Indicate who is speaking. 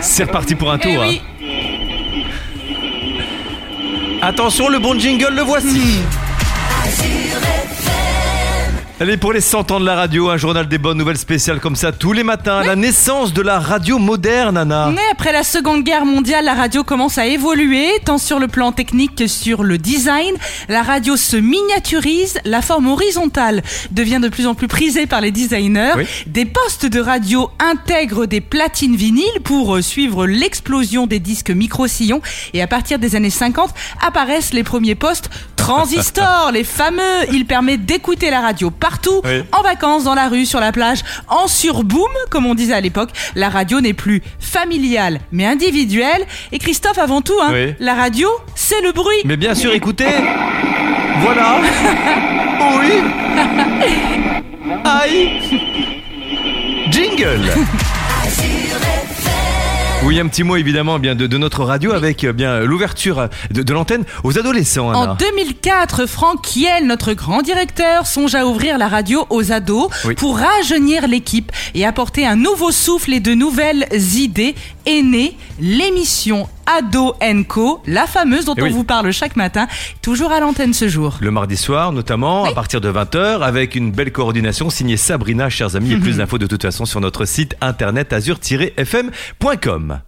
Speaker 1: C'est reparti pour un
Speaker 2: Eh
Speaker 1: tour.
Speaker 2: oui.
Speaker 1: hein. Attention, le bon jingle, le voici. Allez, pour les 100 ans de la radio, un journal des bonnes nouvelles spéciales comme ça tous les matins. La naissance de la radio moderne, Anna.
Speaker 2: Mais après la Seconde Guerre mondiale, la radio commence à évoluer, tant sur le plan technique que sur le design. La radio se miniaturise, la forme horizontale devient de plus en plus prisée par les designers.
Speaker 1: Oui.
Speaker 2: Des postes de radio intègrent des platines vinyles pour euh, suivre l'explosion des disques micro-sillons. Et à partir des années 50, apparaissent les premiers postes transistors, les fameux. Ils permettent d'écouter la radio partout,
Speaker 1: Oui.
Speaker 2: en vacances, dans la rue, sur la plage, en surboom, comme on disait à l'époque. La radio n'est plus familiale, mais individuelle. Et Christophe, avant tout, hein,
Speaker 1: Oui.
Speaker 2: la radio, c'est le bruit.
Speaker 1: Mais bien sûr, écoutez. Voilà. Oui. Aïe. Jingle. Oui, un petit mot évidemment eh bien de, de notre radio avec eh bien l'ouverture de, de l'antenne aux adolescents. Anna.
Speaker 2: En 2004, Franck Kiel, notre grand directeur, songe à ouvrir la radio aux ados
Speaker 1: Oui.
Speaker 2: pour rajeunir l'équipe et apporter un nouveau souffle et de nouvelles idées. Est née l'émission Ado Co, la fameuse dont
Speaker 1: Eh
Speaker 2: on
Speaker 1: oui.
Speaker 2: vous parle chaque matin, toujours à l'antenne ce jour.
Speaker 1: Le mardi soir, notamment, à partir de 20h, avec une belle coordination signée Sabrina, chers amis, et plus d'infos de toute façon sur notre site internet azur-fm.com.